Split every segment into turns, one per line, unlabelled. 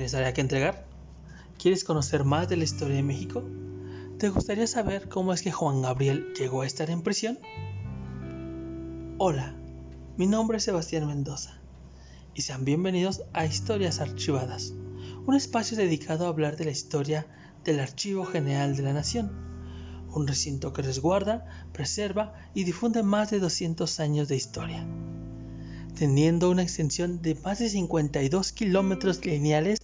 ¿Tienes tarea que entregar? ¿Quieres conocer más de la historia de México? ¿Te gustaría saber cómo es que Juan Gabriel llegó a estar en prisión? Hola, mi nombre es Sebastián Mendoza y sean bienvenidos a Historias Archivadas, un espacio dedicado a hablar de la historia del Archivo General de la Nación, un recinto que resguarda, preserva y difunde más de 200 años de historia, teniendo una extensión de más de 52 kilómetros lineales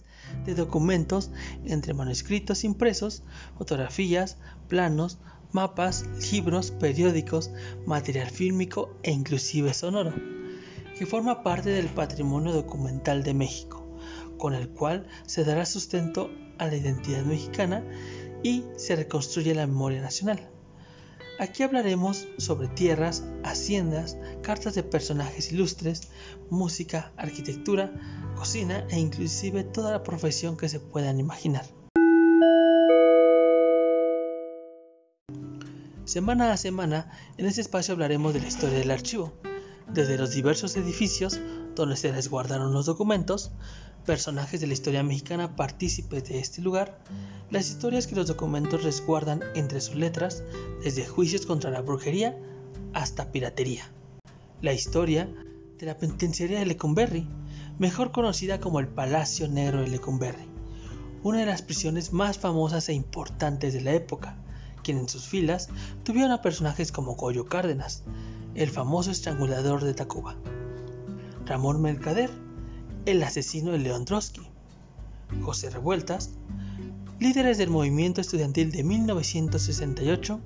de documentos entre manuscritos impresos, fotografías, planos, mapas, libros, periódicos, material fílmico e inclusive sonoro, que forma parte del patrimonio documental de México, con el cual se dará sustento a la identidad mexicana y se reconstruye la memoria nacional. Aquí hablaremos sobre tierras, haciendas, cartas de personajes ilustres, música, arquitectura, cocina e inclusive toda la profesión que se puedan imaginar. Semana a semana, en este espacio hablaremos de la historia del archivo, desde los diversos edificios donde se resguardaron los documentos, personajes de la historia mexicana partícipes de este lugar, las historias que los documentos resguardan entre sus letras, desde juicios contra la brujería hasta piratería. La historia de la penitenciaría de Lecumberri, mejor conocida como el Palacio Negro de Lecumberri, una de las prisiones más famosas e importantes de la época, quien en sus filas tuvieron a personajes como Goyo Cárdenas, el famoso estrangulador de Tacuba, Ramón Mercader, el asesino de León Trotsky, José Revueltas, líderes del movimiento estudiantil de 1968,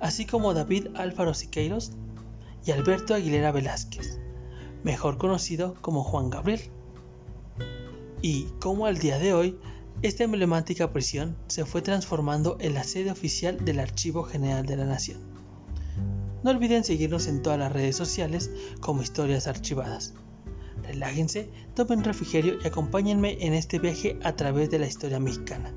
así como David Álvaro Siqueiros y Alberto Aguilera Velázquez, mejor conocido como Juan Gabriel. Y como al día de hoy, esta emblemática prisión se fue transformando en la sede oficial del Archivo General de la Nación. No olviden seguirnos en todas las redes sociales como Historias Archivadas relájense, tomen refrigerio y acompáñenme en este viaje a través de la historia mexicana.